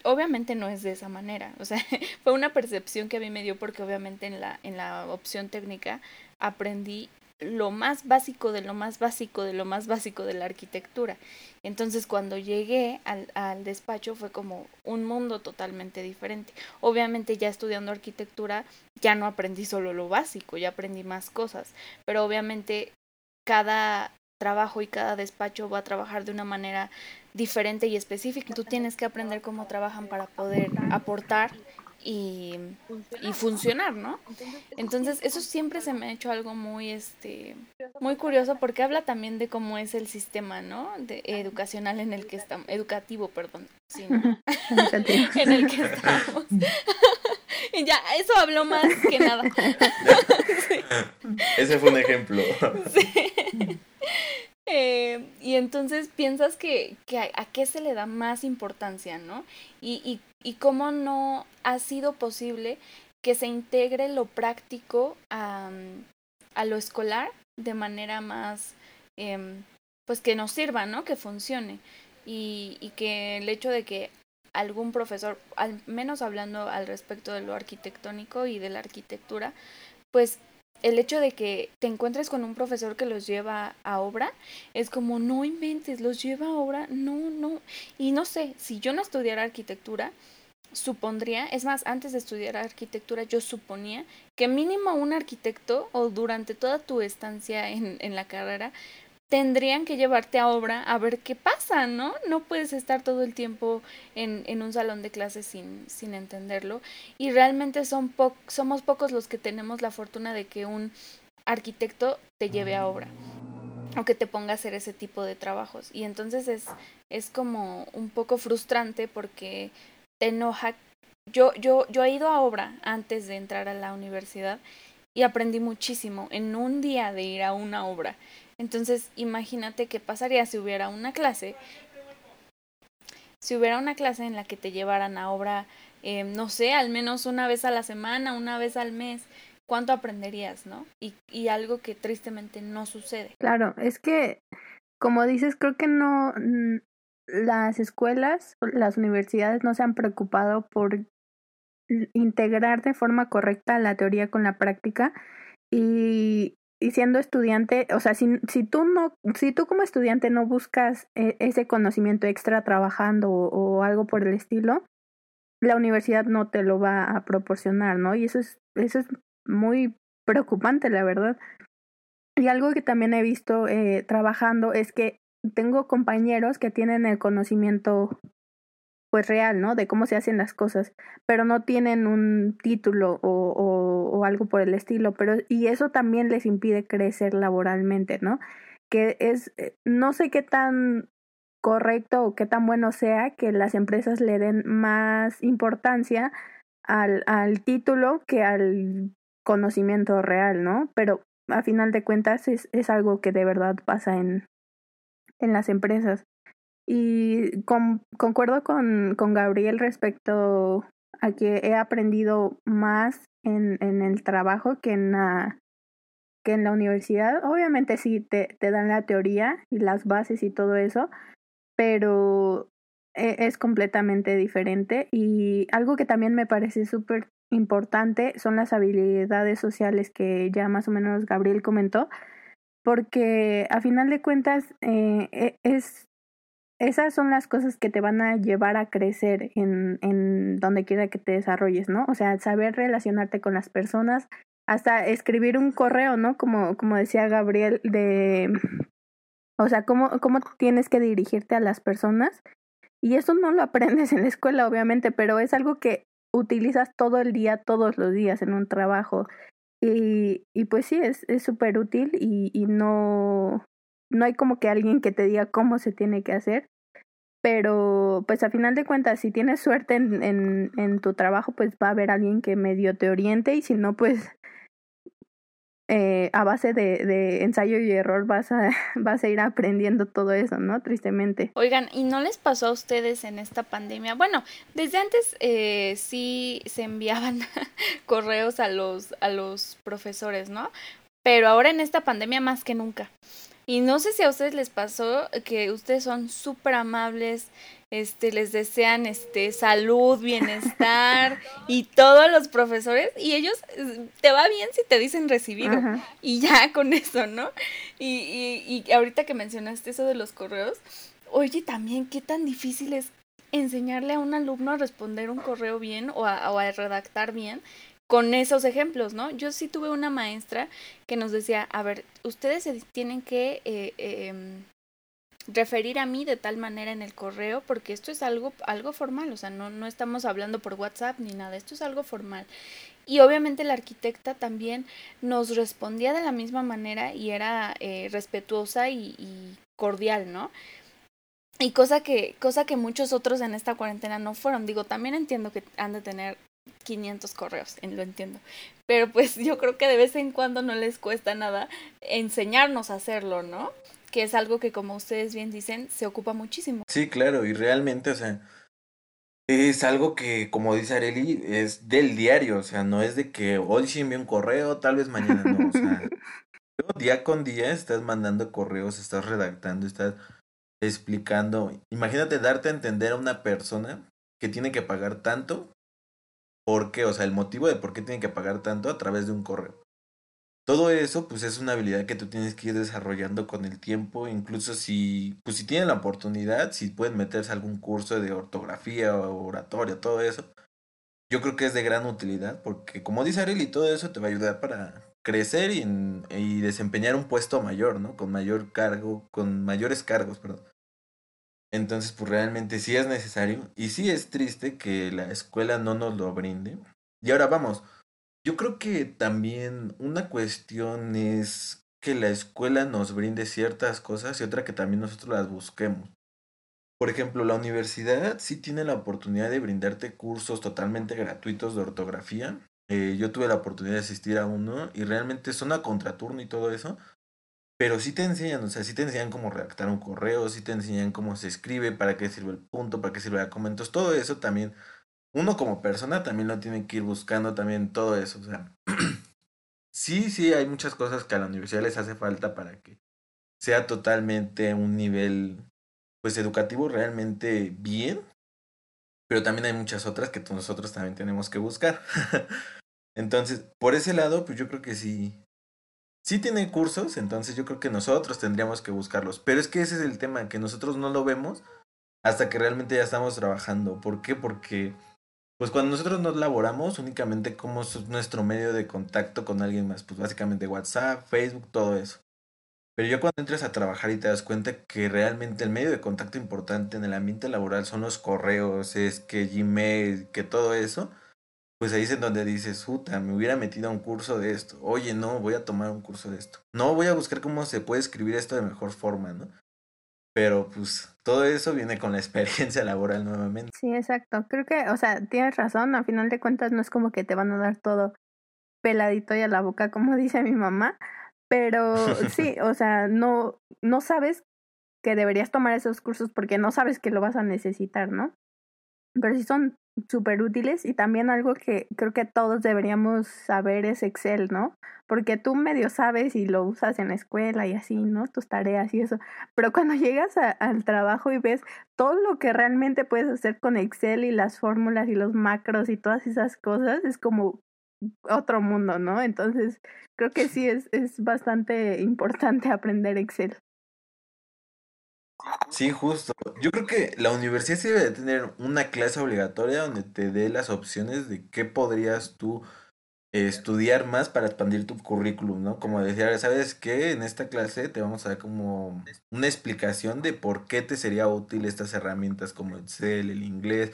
obviamente no es de esa manera, o sea, fue una percepción que a mí me dio porque obviamente en la, en la opción técnica aprendí lo más básico de lo más básico de lo más básico de la arquitectura. Entonces cuando llegué al, al, despacho fue como un mundo totalmente diferente. Obviamente ya estudiando arquitectura ya no aprendí solo lo básico, ya aprendí más cosas, pero obviamente cada trabajo y cada despacho va a trabajar de una manera diferente y específica. Tú tienes que aprender cómo trabajan para poder aportar y, y, funcionar, ¿no? Entonces, eso siempre se me ha hecho algo muy, este, muy curioso porque habla también de cómo es el sistema, ¿no? De, educacional en el que estamos, educativo, perdón, sí, en el que estamos. y ya, eso habló más que nada. Ese fue un ejemplo. sí. Eh, y entonces piensas que, que a, qué se le da más importancia, ¿no? Y, y, y cómo no ha sido posible que se integre lo práctico a, a lo escolar de manera más, eh, pues que nos sirva, ¿no? Que funcione. Y, y que el hecho de que algún profesor, al menos hablando al respecto de lo arquitectónico y de la arquitectura, pues el hecho de que te encuentres con un profesor que los lleva a obra es como no inventes, los lleva a obra, no, no. Y no sé, si yo no estudiara arquitectura, supondría, es más, antes de estudiar arquitectura yo suponía que mínimo un arquitecto o durante toda tu estancia en, en la carrera tendrían que llevarte a obra a ver qué pasa, ¿no? No puedes estar todo el tiempo en, en un salón de clases sin, sin entenderlo. Y realmente son somos pocos los que tenemos la fortuna de que un arquitecto te lleve a obra o que te ponga a hacer ese tipo de trabajos. Y entonces es, es como un poco frustrante porque te enoja. Yo, yo, yo he ido a obra antes de entrar a la universidad y aprendí muchísimo en un día de ir a una obra. Entonces, imagínate qué pasaría si hubiera una clase, si hubiera una clase en la que te llevaran a obra, eh, no sé, al menos una vez a la semana, una vez al mes, ¿cuánto aprenderías, no? Y, y algo que tristemente no sucede. Claro, es que, como dices, creo que no, las escuelas, las universidades no se han preocupado por integrar de forma correcta la teoría con la práctica y y siendo estudiante, o sea, si, si tú no, si tú como estudiante no buscas e, ese conocimiento extra trabajando o, algo por el estilo, la universidad no te lo va a proporcionar, ¿no? Y eso es, eso es muy preocupante, la verdad. Y algo que también he visto eh, trabajando es que tengo compañeros que tienen el conocimiento pues real, ¿no? De cómo se hacen las cosas, pero no tienen un título o, o, algo por el estilo, pero y eso también les impide crecer laboralmente, ¿no? Que es, eh, no sé qué tan correcto o qué tan bueno sea que las empresas le den más importancia al, al título que al conocimiento real, ¿no? Pero a final de cuentas es, es algo que de verdad pasa en, en las empresas. Y con, concuerdo con, con Gabriel respecto a que he aprendido más en, en el trabajo que en la, que en la universidad. Obviamente sí te, te dan la teoría y las bases y todo eso, pero e, es completamente diferente. Y algo que también me parece súper importante son las habilidades sociales que ya más o menos Gabriel comentó, porque a final de cuentas eh, e, es esas son las cosas que te van a llevar a crecer en, donde quiera que te desarrolles, ¿no? O sea, saber relacionarte con las personas, hasta escribir un correo, ¿no? Como, como decía Gabriel, de, o sea, cómo, cómo tienes que dirigirte a las personas. Y eso no lo aprendes en la escuela, obviamente, pero es algo que utilizas todo el día, todos los días en un trabajo. Y, y pues sí, es súper útil y, y no, no hay como que alguien que te diga cómo se tiene que hacer, pero pues a final de cuentas, si tienes suerte en, en, en tu trabajo, pues va a haber alguien que medio te oriente y si no, pues eh, a base de, de, ensayo y error vas a, vas a ir aprendiendo todo eso, ¿no? Tristemente. Oigan, ¿y no les pasó a ustedes en esta pandemia? Bueno, desde antes eh, sí se enviaban correos a los, a los profesores, ¿no? Pero ahora en esta pandemia más que nunca. Y no sé si a ustedes les pasó que ustedes son súper amables, este, les desean este salud, bienestar y todos los profesores y ellos te va bien si te dicen recibido. Y ya con eso, ¿no? Y, y, y ahorita que mencionaste eso de los correos, oye también qué tan difícil es enseñarle a un alumno a responder un correo bien o a, o a redactar bien con esos ejemplos, ¿no? Yo sí tuve una maestra que nos decía, a ver, ustedes se tienen que eh, em, referir a mí de tal manera en el correo, porque esto es algo, algo formal, o sea, no, no estamos hablando por WhatsApp ni nada, esto es algo formal. Y obviamente la arquitecta también nos respondía de la misma manera y era eh, respetuosa y, y cordial, ¿no? Y cosa que, cosa que muchos otros en esta cuarentena no fueron. Digo, también entiendo que han de tener 500 correos, lo entiendo. Pero pues yo creo que de vez en cuando no les cuesta nada enseñarnos a hacerlo, ¿no? Que es algo que como ustedes bien dicen, se ocupa muchísimo. Sí, claro, y realmente, o sea, es algo que, como dice Areli, es del diario, o sea, no es de que hoy sí envío un correo, tal vez mañana no, o sea, día con día estás mandando correos, estás redactando, estás explicando. Imagínate darte a entender a una persona que tiene que pagar tanto por qué, o sea, el motivo de por qué tienen que pagar tanto a través de un correo. Todo eso, pues es una habilidad que tú tienes que ir desarrollando con el tiempo, incluso si, pues si tienen la oportunidad, si pueden meterse a algún curso de ortografía o oratoria, todo eso, yo creo que es de gran utilidad porque como dice Ariel y todo eso te va a ayudar para crecer y, y desempeñar un puesto mayor, ¿no? Con mayor cargo, con mayores cargos, perdón. Entonces, pues realmente sí es necesario y sí es triste que la escuela no nos lo brinde. Y ahora vamos, yo creo que también una cuestión es que la escuela nos brinde ciertas cosas y otra que también nosotros las busquemos. Por ejemplo, la universidad sí tiene la oportunidad de brindarte cursos totalmente gratuitos de ortografía. Eh, yo tuve la oportunidad de asistir a uno y realmente son a contraturno y todo eso. Pero sí te enseñan, o sea, sí te enseñan cómo redactar un correo, sí te enseñan cómo se escribe, para qué sirve el punto, para qué sirve el comentos, todo eso también, uno como persona también lo tiene que ir buscando también todo eso, o sea, sí, sí, hay muchas cosas que a la universidad les hace falta para que sea totalmente un nivel, pues, educativo realmente bien, pero también hay muchas otras que nosotros también tenemos que buscar. Entonces, por ese lado, pues yo creo que sí, sí tiene cursos, entonces yo creo que nosotros tendríamos que buscarlos. Pero es que ese es el tema, que nosotros no lo vemos hasta que realmente ya estamos trabajando. ¿Por qué? Porque pues cuando nosotros nos laboramos únicamente como es nuestro medio de contacto con alguien más, pues básicamente WhatsApp, Facebook, todo eso. Pero yo cuando entras a trabajar y te das cuenta que realmente el medio de contacto importante en el ambiente laboral son los correos, es que Gmail, que todo eso, pues ahí es en donde dices, puta, me hubiera metido a un curso de esto. Oye, no, voy a tomar un curso de esto. No, voy a buscar cómo se puede escribir esto de mejor forma, ¿no? Pero pues todo eso viene con la experiencia laboral nuevamente. Sí, exacto. Creo que, o sea, tienes razón. A final de cuentas no es como que te van a dar todo peladito y a la boca, como dice mi mamá. Pero sí, o sea, no, no sabes que deberías tomar esos cursos porque no sabes que lo vas a necesitar, ¿no? Pero si son súper útiles y también algo que creo que todos deberíamos saber es Excel, ¿no? Porque tú medio sabes y lo usas en la escuela y así, ¿no? Tus tareas y eso. Pero cuando llegas al trabajo y ves todo lo que realmente puedes hacer con Excel y las fórmulas y los macros y todas esas cosas, es como otro mundo, ¿no? Entonces, creo que sí es, es bastante importante aprender Excel. Sí, justo. Yo creo que la universidad sí debe de tener una clase obligatoria donde te dé las opciones de qué podrías tú estudiar más para expandir tu currículum, ¿no? Como decía, ¿sabes qué? En esta clase te vamos a dar como una explicación de por qué te sería útil estas herramientas como Excel, el inglés,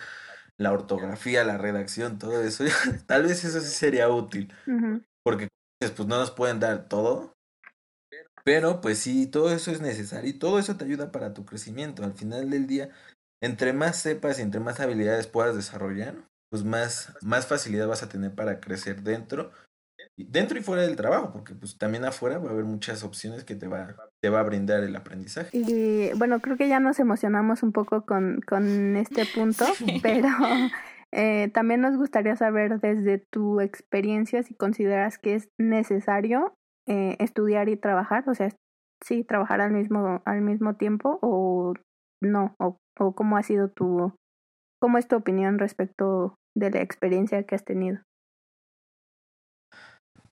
la ortografía, la redacción, todo eso. Tal vez eso sí sería útil. Porque pues no nos pueden dar todo, pero pues sí, todo eso es necesario y todo eso te ayuda para tu crecimiento. Al final del día, entre más sepas y entre más habilidades puedas desarrollar, pues más, más facilidad vas a tener para crecer dentro, dentro y fuera del trabajo, porque pues también afuera va a haber muchas opciones que te va, te va a brindar el aprendizaje. Y bueno, creo que ya nos emocionamos un poco con, con este punto, pero eh, también nos gustaría saber desde tu experiencia si consideras que es necesario eh, estudiar y trabajar, o sea, sí, trabajar al mismo, al mismo tiempo o no, o, o cómo ha sido tu, cómo es tu opinión respecto de la experiencia que has tenido.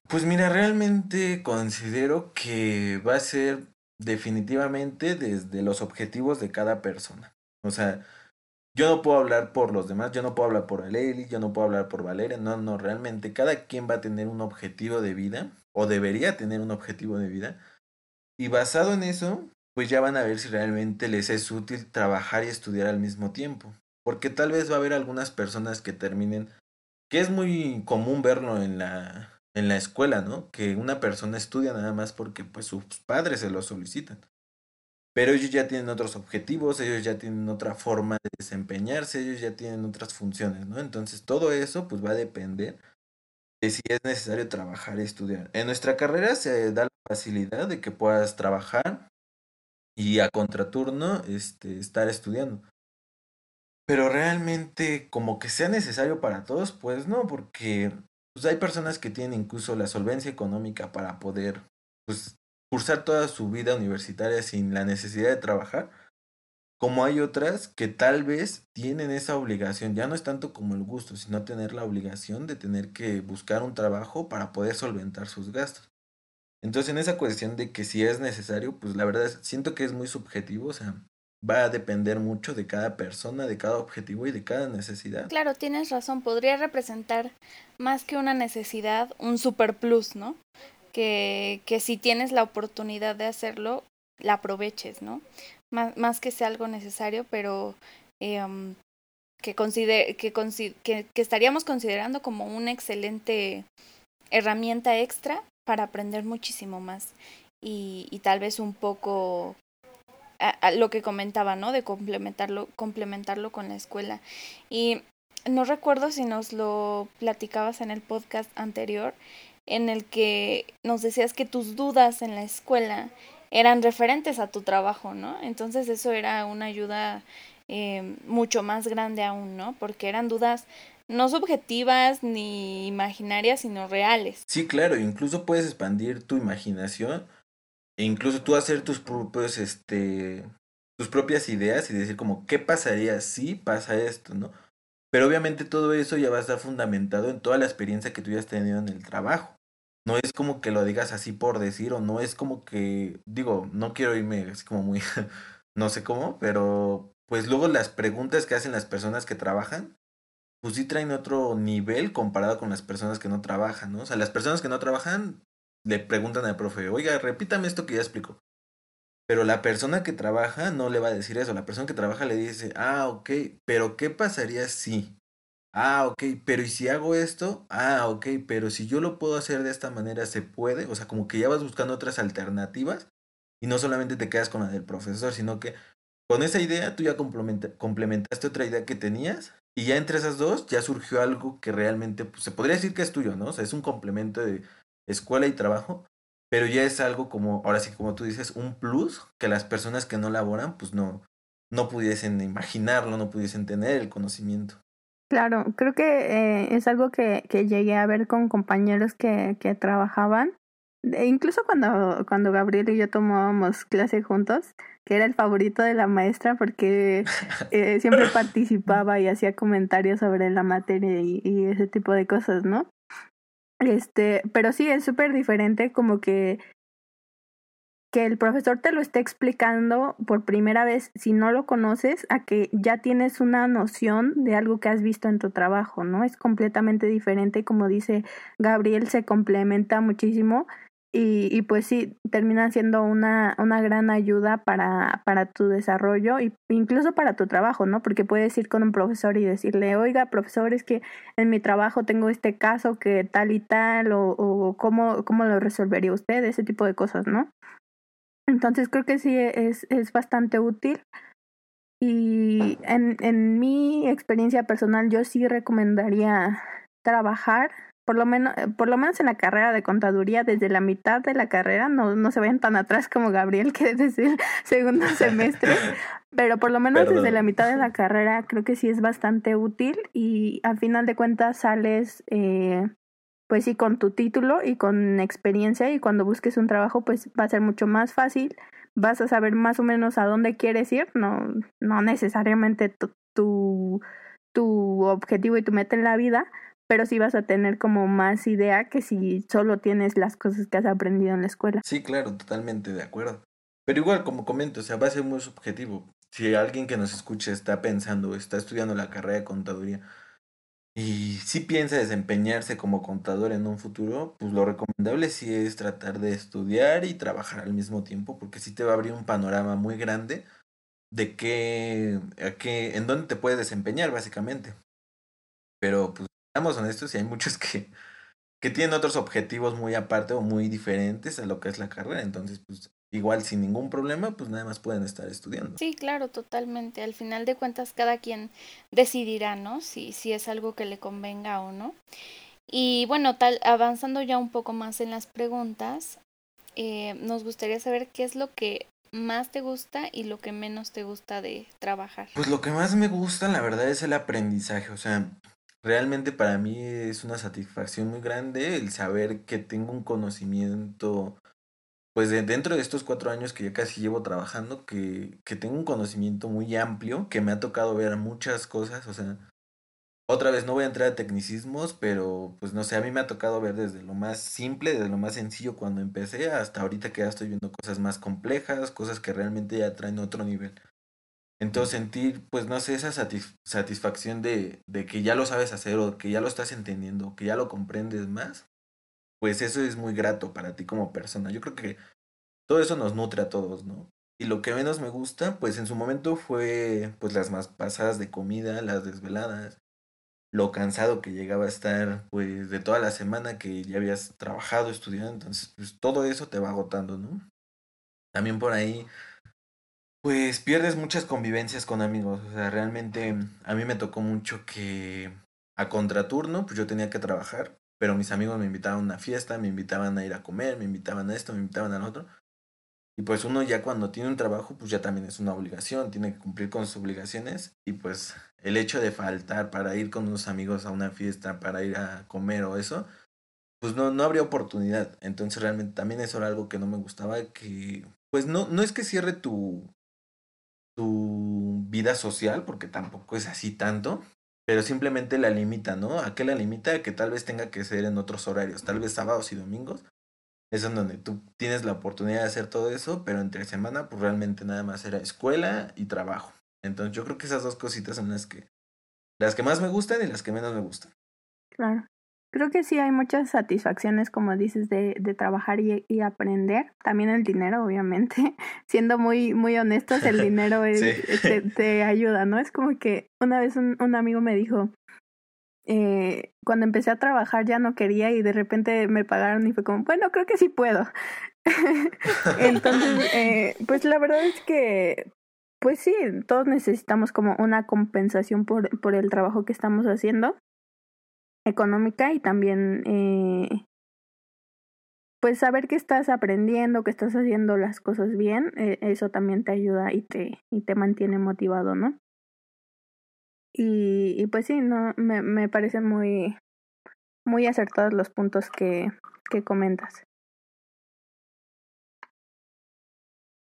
Pues mira, realmente considero que va a ser definitivamente desde los objetivos de cada persona. O sea, yo no puedo hablar por los demás, yo no puedo hablar por Aleli, yo no puedo hablar por Valeria, no, no, realmente cada quien va a tener un objetivo de vida o debería tener un objetivo de vida. Y basado en eso, pues ya van a ver si realmente les es útil trabajar y estudiar al mismo tiempo. Porque tal vez va a haber algunas personas que terminen, que es muy común verlo en la, en la escuela, ¿no? Que una persona estudia nada más porque pues sus padres se lo solicitan. Pero ellos ya tienen otros objetivos, ellos ya tienen otra forma de desempeñarse, ellos ya tienen otras funciones, ¿no? Entonces todo eso pues va a depender de si es necesario trabajar y estudiar. En nuestra carrera se da la facilidad de que puedas trabajar y a contraturno este, estar estudiando. Pero realmente como que sea necesario para todos, pues no, porque pues, hay personas que tienen incluso la solvencia económica para poder pues, cursar toda su vida universitaria sin la necesidad de trabajar como hay otras que tal vez tienen esa obligación, ya no es tanto como el gusto, sino tener la obligación de tener que buscar un trabajo para poder solventar sus gastos. Entonces, en esa cuestión de que si es necesario, pues la verdad siento que es muy subjetivo, o sea, va a depender mucho de cada persona, de cada objetivo y de cada necesidad. Claro, tienes razón, podría representar más que una necesidad, un super plus, ¿no? Que, que si tienes la oportunidad de hacerlo, la aproveches, ¿no? Más, más que sea algo necesario, pero um, que, consider que, que, estaríamos considerando como una excelente herramienta extra para aprender muchísimo más y, y tal vez un poco a lo que comentaba, ¿no? De complementarlo, complementarlo con la escuela. Y no recuerdo si nos lo platicabas en el podcast anterior, en el que nos decías que tus dudas en la escuela eran referentes a tu trabajo, ¿no? Entonces eso era una ayuda eh, mucho más grande aún, ¿no? Porque eran dudas no subjetivas ni imaginarias, sino reales. Sí, claro, incluso puedes expandir tu imaginación e incluso tú hacer tus propios, este, tus propias ideas y decir como, ¿qué pasaría si pasa esto, no? Pero obviamente todo eso ya va a estar fundamentado en toda la experiencia que tú ya has tenido en el trabajo. No es como que lo digas así por decir o no es como que, digo, no quiero irme así como muy, no sé cómo, pero pues luego las preguntas que hacen las personas que trabajan, pues sí traen otro nivel comparado con las personas que no trabajan, ¿no? O sea, las personas que no trabajan le preguntan al profe, oiga, repítame esto que ya explico. Pero la persona que trabaja no le va a decir eso. La persona que trabaja le dice, ah, ok, pero ¿qué pasaría si? Ah, ok, pero ¿y si hago esto? Ah, ok, pero si yo lo puedo hacer de esta manera, ¿se puede? O sea, como que ya vas buscando otras alternativas y no solamente te quedas con la del profesor, sino que con esa idea tú ya complementaste otra idea que tenías y ya entre esas dos ya surgió algo que realmente pues, se podría decir que es tuyo, ¿no? O sea, es un complemento de escuela y trabajo, pero ya es algo como, ahora sí, como tú dices, un plus que las personas que no laboran pues no, no pudiesen imaginarlo, no pudiesen tener el conocimiento. Claro, creo que eh, es algo que, que llegué a ver con compañeros que, que trabajaban. E incluso cuando, cuando Gabriel y yo tomábamos clase juntos, que era el favorito de la maestra porque eh, siempre participaba y hacía comentarios sobre la materia y, y ese tipo de cosas, ¿no? Este, pero sí es súper diferente como que que el profesor te lo esté explicando por primera vez si no lo conoces a que ya tienes una noción de algo que has visto en tu trabajo, ¿no? Es completamente diferente, como dice Gabriel, se complementa muchísimo y, y pues sí, termina siendo una, una gran ayuda para, para tu desarrollo e incluso para tu trabajo, ¿no? Porque puedes ir con un profesor y decirle, oiga, profesor, es que en mi trabajo tengo este caso que tal y tal, o, o cómo, cómo lo resolvería usted, ese tipo de cosas, ¿no? Entonces creo que sí es, es bastante útil. Y en, en mi experiencia personal yo sí recomendaría trabajar, por lo menos, por lo menos en la carrera de contaduría, desde la mitad de la carrera, no, no se vayan tan atrás como Gabriel, que desde el segundo semestre, pero por lo menos Perdón. desde la mitad de la carrera creo que sí es bastante útil y al final de cuentas sales eh, pues sí, con tu título y con experiencia y cuando busques un trabajo pues va a ser mucho más fácil, vas a saber más o menos a dónde quieres ir, no, no necesariamente tu, tu, objetivo y tu meta en la vida, pero sí vas a tener como más idea que si solo tienes las cosas que has aprendido en la escuela. Sí, claro, totalmente de acuerdo. Pero igual, como comento, o sea, va a ser muy subjetivo. Si alguien que nos escuche está pensando, está estudiando la carrera de contaduría, y si piensa desempeñarse como contador en un futuro, pues lo recomendable sí es tratar de estudiar y trabajar al mismo tiempo, porque sí te va a abrir un panorama muy grande de qué, a qué, en dónde te puedes desempeñar básicamente. Pero pues seamos honestos, y hay muchos que, que tienen otros objetivos muy aparte o muy diferentes a lo que es la carrera, entonces pues igual sin ningún problema, pues nada más pueden estar estudiando. Sí, claro, totalmente. Al final de cuentas, cada quien decidirá, ¿no? Si, si es algo que le convenga o no. Y bueno, tal, avanzando ya un poco más en las preguntas, eh, nos gustaría saber qué es lo que más te gusta y lo que menos te gusta de trabajar. Pues lo que más me gusta, la verdad, es el aprendizaje. O sea, realmente para mí es una satisfacción muy grande el saber que tengo un conocimiento pues de, dentro de estos cuatro años que ya casi llevo trabajando, que, que tengo un conocimiento muy amplio, que me ha tocado ver muchas cosas, o sea, otra vez no voy a entrar a tecnicismos, pero pues no sé, a mí me ha tocado ver desde lo más simple, desde lo más sencillo cuando empecé, hasta ahorita que ya estoy viendo cosas más complejas, cosas que realmente ya traen otro nivel. Entonces sentir, pues no sé, esa satisfacción de, de que ya lo sabes hacer o que ya lo estás entendiendo, que ya lo comprendes más, pues eso es muy grato para ti como persona. Yo creo que todo eso nos nutre a todos, ¿no? Y lo que menos me gusta, pues en su momento fue pues las más pasadas de comida, las desveladas, lo cansado que llegaba a estar pues de toda la semana que ya habías trabajado, estudiado, entonces pues todo eso te va agotando, ¿no? También por ahí pues pierdes muchas convivencias con amigos, o sea, realmente a mí me tocó mucho que a contraturno pues yo tenía que trabajar, pero mis amigos me invitaban a una fiesta, me invitaban a ir a comer, me invitaban a esto, me invitaban al otro. Y pues uno ya cuando tiene un trabajo, pues ya también es una obligación, tiene que cumplir con sus obligaciones. Y pues el hecho de faltar para ir con unos amigos a una fiesta, para ir a comer o eso, pues no, no habría oportunidad. Entonces realmente también eso era algo que no me gustaba, que pues no, no es que cierre tu, tu vida social, porque tampoco es así tanto, pero simplemente la limita, ¿no? ¿A qué la limita? Que tal vez tenga que ser en otros horarios, tal vez sábados y domingos, es en donde tú tienes la oportunidad de hacer todo eso, pero entre semana pues realmente nada más era escuela y trabajo. Entonces yo creo que esas dos cositas son las que las que más me gustan y las que menos me gustan. Claro. Creo que sí hay muchas satisfacciones, como dices, de, de trabajar y, y, aprender. También el dinero, obviamente. Siendo muy, muy honestos, el dinero te, te, ayuda, ¿no? Es como que una vez un, un amigo me dijo, eh, cuando empecé a trabajar ya no quería y de repente me pagaron y fue como, bueno, creo que sí puedo. Entonces, eh, pues la verdad es que, pues sí, todos necesitamos como una compensación por, por el trabajo que estamos haciendo, económica y también, eh, pues saber que estás aprendiendo, que estás haciendo las cosas bien, eh, eso también te ayuda y te, y te mantiene motivado, ¿no? Y, y pues sí, no, me, me parecen muy, muy acertados los puntos que, que comentas.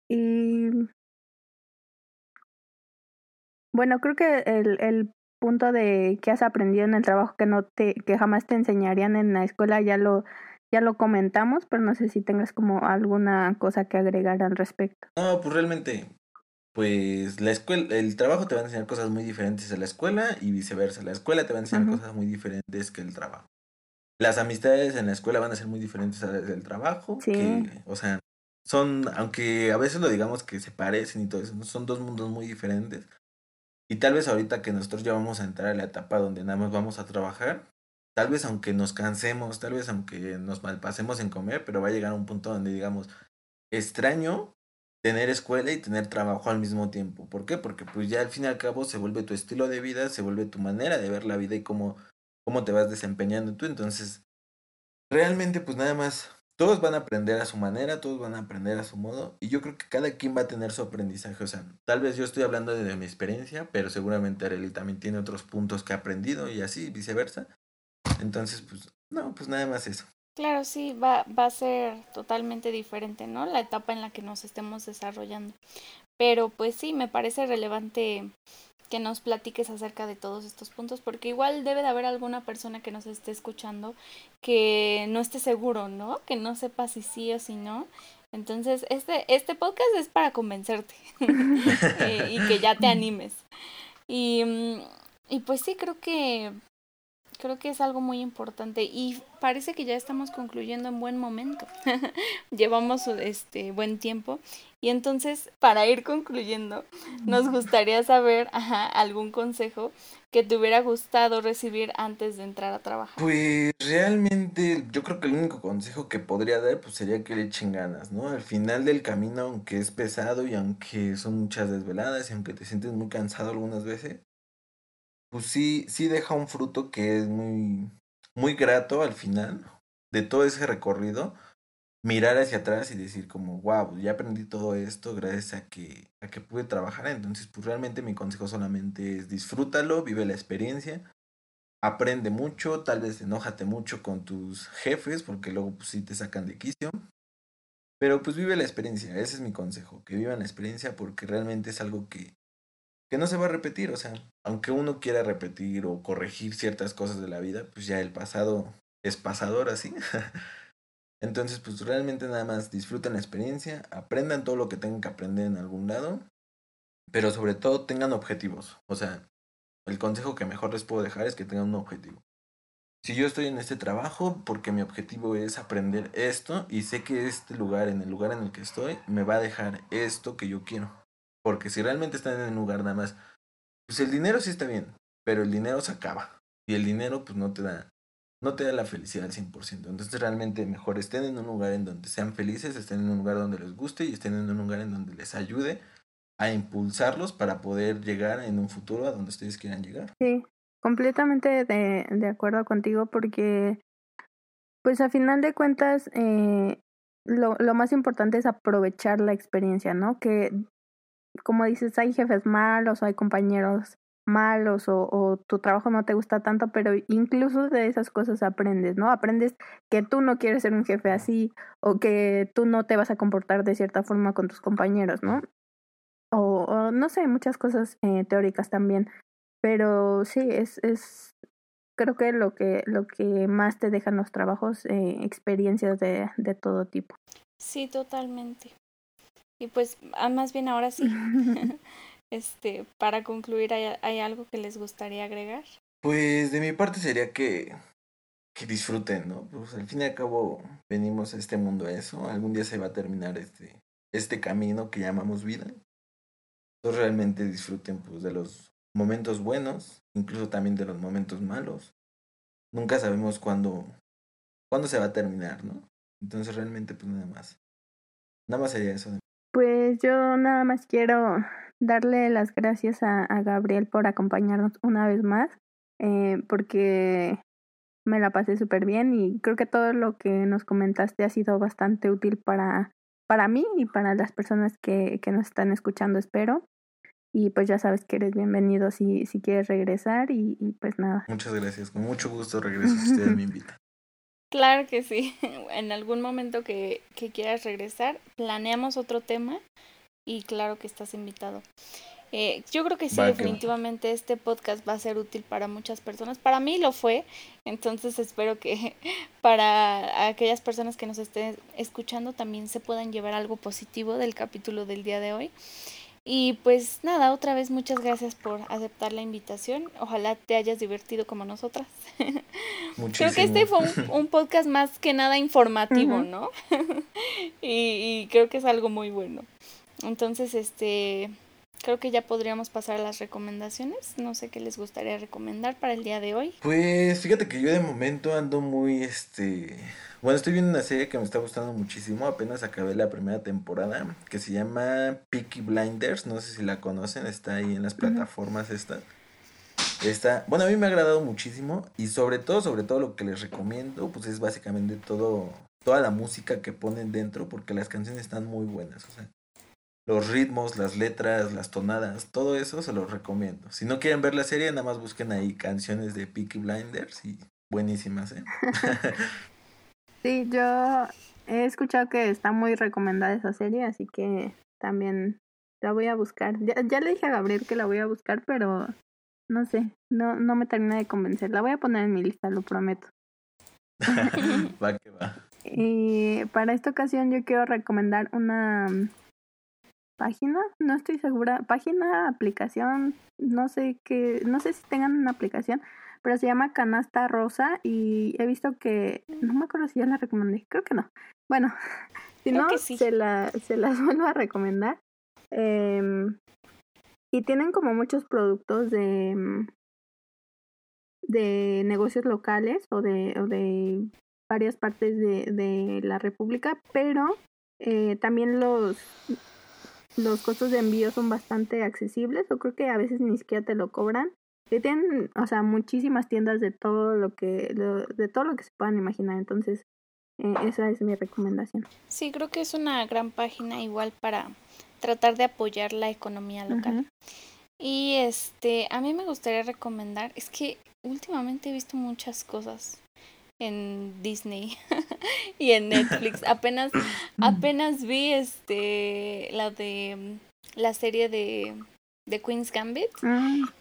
Y bueno, creo que el, el punto de que has aprendido en el trabajo que no te, que jamás te enseñarían en la escuela ya lo, ya lo comentamos, pero no sé si tengas como alguna cosa que agregar al respecto. No, pues realmente pues la escuela, el trabajo te va a enseñar cosas muy diferentes a la escuela y viceversa. La escuela te va a enseñar cosas muy diferentes que el trabajo. Las amistades en la escuela van a ser muy diferentes a las del trabajo. Que, o sea, son, aunque a veces lo digamos que se parecen y todo eso, son dos mundos muy diferentes. Y tal vez ahorita que nosotros ya vamos a entrar a la etapa donde nada más vamos a trabajar, tal vez aunque nos cansemos, tal vez aunque nos malpasemos en comer, pero va a llegar a un punto donde digamos, extraño tener escuela y tener trabajo al mismo tiempo. ¿Por qué? Porque pues ya al fin y al cabo se vuelve tu estilo de vida, se vuelve tu manera de ver la vida y cómo, cómo te vas desempeñando tú. Entonces, realmente pues nada más, todos van a aprender a su manera, todos van a aprender a su modo y yo creo que cada quien va a tener su aprendizaje. O sea, tal vez yo estoy hablando de, mi experiencia, pero seguramente Arely también tiene otros puntos que ha aprendido y así viceversa. Entonces, pues, no, pues nada más eso. Claro, sí, va, va a ser totalmente diferente, ¿no? La etapa en la que nos estemos desarrollando. Pero pues sí, me parece relevante que nos platiques acerca de todos estos puntos, porque igual debe de haber alguna persona que nos esté escuchando que no esté seguro, ¿no? Que no sepa si sí o si no. Entonces, este, este podcast es para convencerte eh, y que ya te animes. Y, mm, y pues sí, creo que creo que es algo muy importante y parece que ya estamos concluyendo en buen momento. Llevamos este buen tiempo y entonces para ir concluyendo nos gustaría saber ajá, algún consejo que te hubiera gustado recibir antes de entrar a trabajar. Pues realmente yo creo que el único consejo que podría dar pues sería que le echen ganas, ¿no? Al final del camino, aunque es pesado y aunque son muchas desveladas y aunque te sientes muy cansado algunas veces, pues sí, sí deja un fruto que es muy, muy grato al final de todo ese recorrido. Mirar hacia atrás y decir como, wow, ya aprendí todo esto gracias a que, a que pude trabajar. Entonces, pues realmente mi consejo solamente es disfrútalo, vive la experiencia, aprende mucho, tal vez enójate mucho con tus jefes porque luego pues sí te sacan de quicio. Pero pues vive la experiencia, ese es mi consejo, que vivan la experiencia porque realmente es algo que, que no se va a repetir, o sea, aunque uno quiera repetir o corregir ciertas cosas de la vida, pues ya el pasado es pasador así. Entonces, pues realmente nada más disfruten la experiencia, aprendan todo lo que tengan que aprender en algún lado pero sobre todo tengan objetivos. O sea, el consejo que mejor les puedo dejar es que tengan un objetivo. Si yo estoy en este trabajo porque mi objetivo es aprender esto y sé que este lugar, en el lugar en el que estoy, me va a dejar esto que yo quiero. Porque si realmente están en un lugar nada más, pues el dinero sí está bien, pero el dinero se acaba. Y el dinero pues no te da, no te da la felicidad al 100%. Entonces realmente mejor estén en un lugar en donde sean felices, estén en un lugar donde les guste y estén en un lugar en donde les ayude a impulsarlos para poder llegar en un futuro a donde ustedes quieran llegar. Sí, completamente de, acuerdo contigo porque, pues a final de cuentas, eh, lo, lo más importante es aprovechar la experiencia, ¿no? Que, como dices, hay jefes malos, hay compañeros malos o, tu trabajo no te gusta tanto, pero incluso de esas cosas aprendes, ¿no? Aprendes que tú no quieres ser un jefe así o que tú no te vas a comportar de cierta forma con tus compañeros, ¿no? o, no sé, muchas cosas eh, teóricas también. Pero sí, es, es creo que lo que lo que más te dejan los trabajos, eh, experiencias de, de todo tipo. Sí, totalmente. Y pues, ah, más bien ahora sí, este, para concluir, ¿hay, ¿hay algo que les gustaría agregar? Pues de mi parte sería que, que disfruten, ¿no? Pues al fin y al cabo venimos a este mundo a eso. Algún día se va a terminar este, este camino que llamamos vida realmente disfruten pues de los momentos buenos, incluso también de los momentos malos. Nunca sabemos cuándo, cuándo se va a terminar, ¿no? Entonces realmente pues nada más. Nada más sería eso. Pues yo nada más quiero darle las gracias a, a Gabriel por acompañarnos una vez más, eh, porque me la pasé súper bien y creo que todo lo que nos comentaste ha sido bastante útil para, para mí y para las personas que, que nos están escuchando, espero. Y pues ya sabes que eres bienvenido si, si quieres regresar y, y pues nada. Muchas gracias, con mucho gusto regreso si ustedes me invitan. Claro que sí, en algún momento que, que quieras regresar, planeamos otro tema y claro que estás invitado. Eh, yo creo que sí, definitivamente este podcast va a ser útil para muchas personas. Para mí lo fue, entonces espero que para aquellas personas que nos estén escuchando también se puedan llevar algo positivo del capítulo del día de hoy. Y pues nada, otra vez muchas gracias por aceptar la invitación. Ojalá te hayas divertido como nosotras. Creo que este fue un, podcast más que nada informativo, ¿no? y, y creo que es algo muy bueno. Entonces, este, creo que ya podríamos pasar a las recomendaciones. No sé qué les gustaría recomendar para el día de hoy. Pues fíjate que yo de momento ando muy, este, bueno, estoy viendo una serie que me está gustando muchísimo. Apenas acabé la primera temporada, que se llama Peaky Blinders. No sé si la conocen, está ahí en las plataformas esta. Está, bueno, a mí me ha agradado muchísimo y sobre todo, sobre todo lo que les recomiendo, pues es básicamente todo, toda la música que ponen dentro, porque las canciones están muy buenas. O sea, los ritmos, las letras, las tonadas, todo eso se los recomiendo. Si no quieren ver la serie, nada más busquen ahí canciones de Peaky Blinders y buenísimas, ¿eh? sí, yo he escuchado que está muy recomendada esa serie, así que también la voy a buscar. Ya, ya le dije a Gabriel que la voy a buscar, pero no sé, no, no me termina de convencer. La voy a poner en mi lista, lo prometo. va que va. Y para esta ocasión yo quiero recomendar una página, no estoy segura, página, aplicación, no sé qué, no sé si tengan una aplicación, pero se llama Canasta Rosa y he visto que, no me acuerdo si ya la recomendé, creo que no. Bueno, si no, se, la, se las vuelvo a recomendar. Eh, y tienen como muchos productos de, de negocios locales o de, o de varias partes de, de la República, pero eh, también los los costos de envío son bastante accesibles o creo que a veces ni siquiera te lo cobran. Y tienen, o sea, muchísimas tiendas de todo lo que de todo lo que se puedan imaginar, entonces eh, esa es mi recomendación. Sí, creo que es una gran página igual para tratar de apoyar la economía local. Y este, a mí me gustaría recomendar, es que últimamente he visto muchas cosas en Disney y en Netflix. apenas, apenas vi este la de la serie de, de Queen's Gambit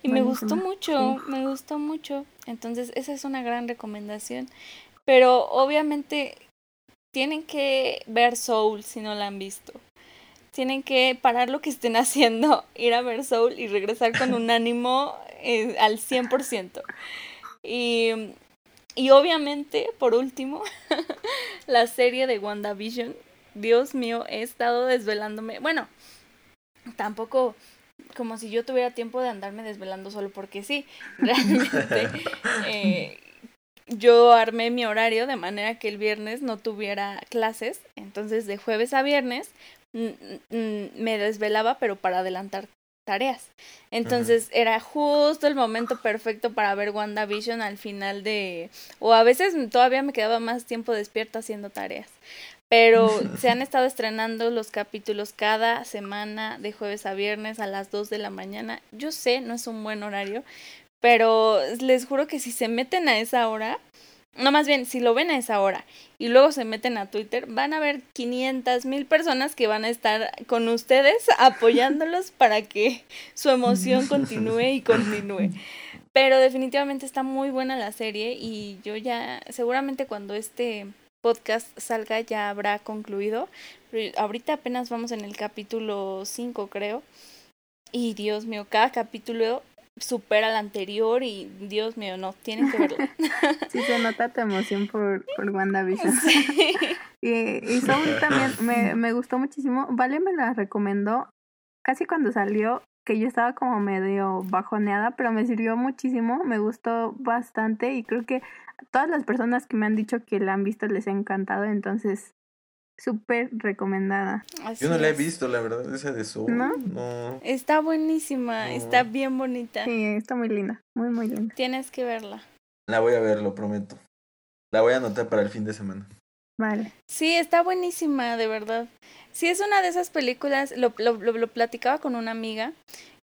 y me gustó mucho, me gustó mucho. Entonces, esa es una gran recomendación. Pero obviamente tienen que ver Soul si no la han visto. tienen que parar lo que estén haciendo, ir a ver Soul y regresar con un ánimo eh, al 100%. Y, y obviamente, por último, la serie de WandaVision. Dios mío, he estado desvelándome. Bueno, tampoco como si yo tuviera tiempo de andarme desvelando solo porque sí. Realmente eh, yo armé mi horario de manera que el viernes no tuviera clases. Entonces de jueves a viernes me desvelaba, pero para adelantar tareas. Entonces era justo el momento perfecto para ver WandaVision al final de... o a veces todavía me quedaba más tiempo despierta haciendo tareas. Pero se han estado estrenando los capítulos cada semana de jueves a viernes a las 2 de la mañana. Yo sé, no es un buen horario, pero les juro que si se meten a esa hora, no más bien, si lo ven a esa hora y luego se meten a Twitter, van a ver 500 mil personas que van a estar con ustedes apoyándolos para que su emoción continúe y continúe. Pero definitivamente está muy buena la serie y yo ya, seguramente cuando este podcast salga ya habrá concluido. Pero ahorita apenas vamos en el capítulo 5, creo. Y Dios mío, cada capítulo supera al anterior y Dios mío, no, tienen que verlo. sí, se nota tu emoción por, por WandaVision. Sí. y, y también me, me gustó muchísimo. Vale me la recomendó casi cuando salió, que yo estaba como medio bajoneada, pero me sirvió muchísimo, me gustó bastante y creo que todas las personas que me han dicho que la han visto les ha encantado, entonces súper recomendada. Yo no la he visto, la verdad, esa de Soul. ¿No? Está buenísima, está bien bonita. Sí, está muy linda, muy, muy linda. Tienes que verla. La voy a ver, lo prometo. La voy a anotar para el fin de semana. Vale. Sí, está buenísima, de verdad. Sí, es una de esas películas, lo, lo, lo, platicaba con una amiga,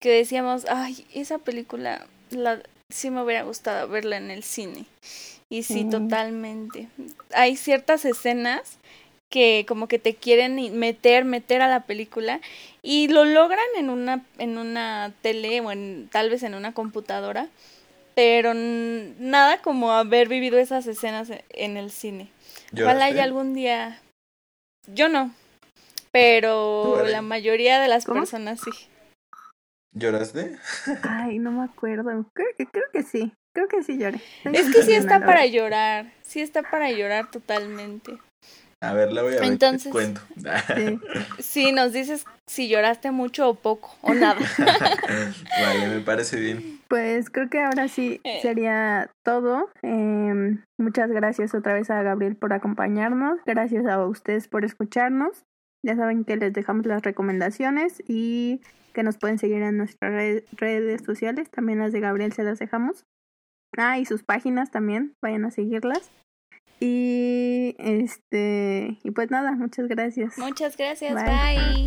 que decíamos, ay, esa película, la, sí me hubiera gustado verla en el cine. Y sí, totalmente. Hay ciertas escenas que como que te quieren meter, meter a la película y lo logran en una, en una tele o en, tal vez en una computadora, pero nada como haber vivido esas escenas e, en el cine. Ojalá y algún día... Yo no, pero la mayoría de las personas sí. ¿Lloraste? Ay, no me acuerdo. Creo, creo que sí. Creo que sí lloré. Es que sí está para llorar. Sí está para llorar totalmente. A ver, la voy a ver. Entonces, cuento. Sí. nos dices si lloraste mucho o poco o nada. vale, me parece bien. Pues creo que ahora sí sería todo. Eh, muchas gracias otra vez a Gabriel por acompañarnos. Gracias a ustedes por escucharnos. Ya saben que les dejamos las recomendaciones y que nos pueden seguir en nuestras redes sociales. También las de Gabriel se las dejamos. Ah, y sus páginas también, vayan a seguirlas. Y este, y pues nada, muchas gracias. Muchas gracias, bye.